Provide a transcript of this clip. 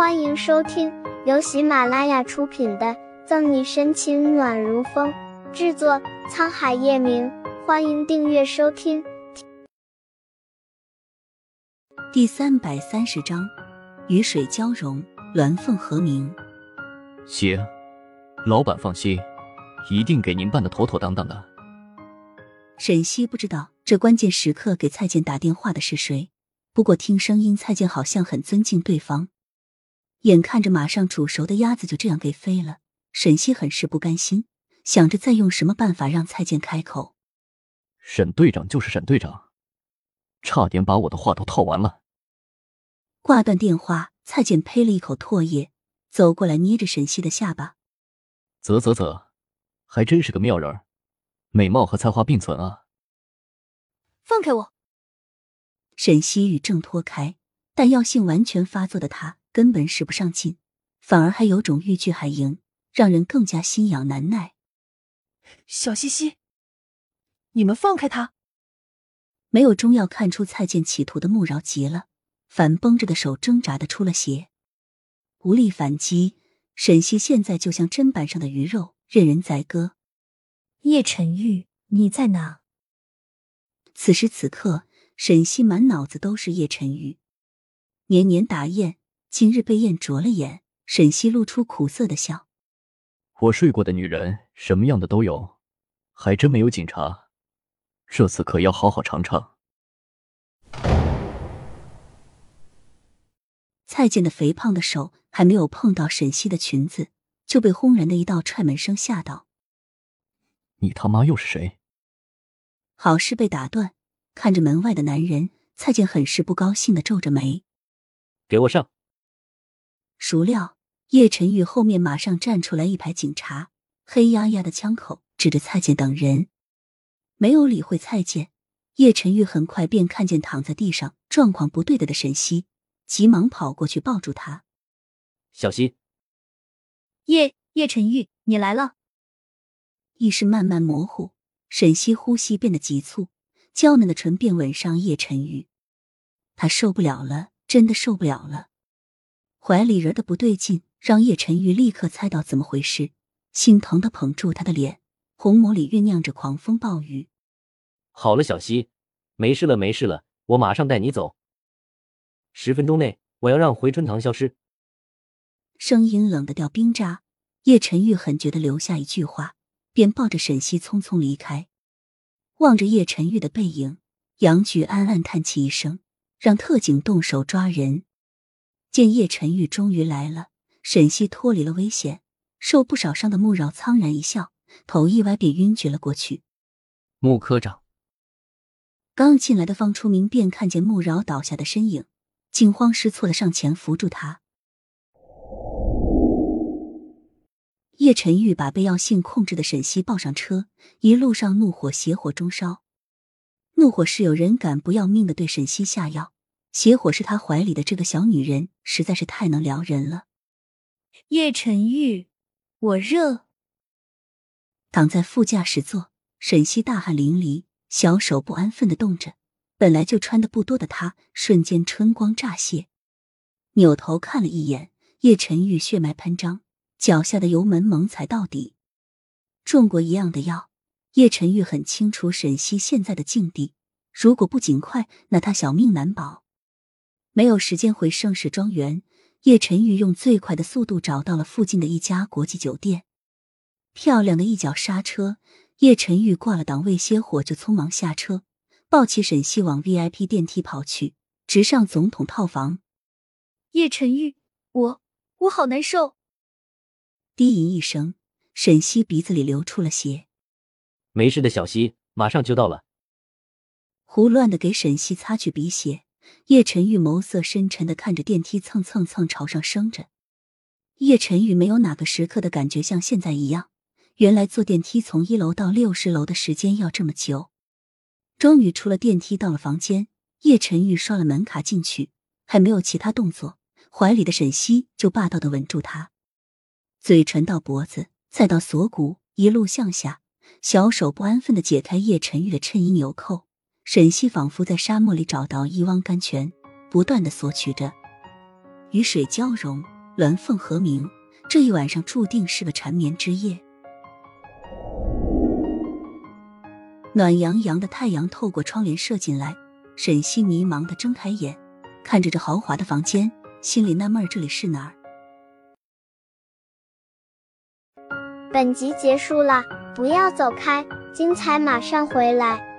欢迎收听由喜马拉雅出品的《赠你深情暖如风》，制作沧海夜明。欢迎订阅收听。第三百三十章，雨水交融，鸾凤和鸣。行，老板放心，一定给您办的妥妥当当的。沈西不知道这关键时刻给蔡健打电话的是谁，不过听声音，蔡健好像很尊敬对方。眼看着马上煮熟的鸭子就这样给飞了，沈西很是不甘心，想着再用什么办法让蔡健开口。沈队长就是沈队长，差点把我的话都套完了。挂断电话，蔡健呸了一口唾液，走过来捏着沈西的下巴：“啧啧啧，还真是个妙人，美貌和才华并存啊！”放开我！沈西欲挣脱开，但药性完全发作的他。根本使不上劲，反而还有种欲拒还迎，让人更加心痒难耐。小西西，你们放开他！没有中药看出蔡健企图的穆饶急了，反绷着的手挣扎的出了血，无力反击。沈西现在就像砧板上的鱼肉，任人宰割。叶晨玉，你在哪？此时此刻，沈西满脑子都是叶晨玉，年年打雁。今日被燕啄了眼，沈西露出苦涩的笑。我睡过的女人什么样的都有，还真没有警察。这次可要好好尝尝。蔡健的肥胖的手还没有碰到沈西的裙子，就被轰然的一道踹门声吓到。你他妈又是谁？好事被打断，看着门外的男人，蔡健很是不高兴的皱着眉。给我上！孰料叶晨玉后面马上站出来一排警察，黑压压的枪口指着蔡健等人，没有理会蔡健。叶晨玉很快便看见躺在地上状况不对的的沈西，急忙跑过去抱住他。小西，叶叶晨玉，你来了。意识慢慢模糊，沈西呼吸变得急促，娇嫩的唇便吻上叶晨玉。他受不了了，真的受不了了。怀里人的不对劲，让叶晨玉立刻猜到怎么回事，心疼的捧住他的脸，红眸里酝酿着狂风暴雨。好了，小溪，没事了，没事了，我马上带你走。十分钟内，我要让回春堂消失。声音冷得掉冰渣，叶晨玉狠觉得留下一句话，便抱着沈西匆匆离开。望着叶晨玉的背影，杨菊暗暗叹气一声，让特警动手抓人。见叶晨玉终于来了，沈西脱离了危险，受不少伤的穆饶苍然一笑，头一歪便晕厥了过去。穆科长，刚进来的方初明便看见穆饶倒下的身影，惊慌失措的上前扶住他。叶晨玉把被药性控制的沈西抱上车，一路上怒火邪火中烧，怒火是有人敢不要命的对沈西下药。邪火是他怀里的这个小女人，实在是太能撩人了。叶晨玉，我热。躺在副驾驶座，沈西大汗淋漓，小手不安分的动着。本来就穿的不多的她，瞬间春光乍泄。扭头看了一眼叶晨玉，血脉喷张，脚下的油门猛踩到底。中过一样的药，叶晨玉很清楚沈西现在的境地，如果不尽快，那他小命难保。没有时间回盛世庄园，叶晨玉用最快的速度找到了附近的一家国际酒店。漂亮的一脚刹车，叶晨玉挂了档位，歇火就匆忙下车，抱起沈西往 VIP 电梯跑去，直上总统套房。叶晨玉，我我好难受。低吟一声，沈西鼻子里流出了血。没事的，小西，马上就到了。胡乱的给沈西擦去鼻血。叶晨玉眸色深沉的看着电梯蹭蹭蹭朝上升着，叶晨玉没有哪个时刻的感觉像现在一样。原来坐电梯从一楼到六十楼的时间要这么久。终于出了电梯，到了房间，叶晨玉刷了门卡进去，还没有其他动作，怀里的沈西就霸道的吻住他，嘴唇到脖子，再到锁骨，一路向下，小手不安分的解开叶晨玉的衬衣纽扣。沈西仿佛在沙漠里找到一汪甘泉，不断的索取着。雨水交融，鸾凤和鸣，这一晚上注定是个缠绵之夜。暖洋洋的太阳透过窗帘射进来，沈西迷茫的睁开眼，看着这豪华的房间，心里纳闷这里是哪儿？本集结束了，不要走开，精彩马上回来。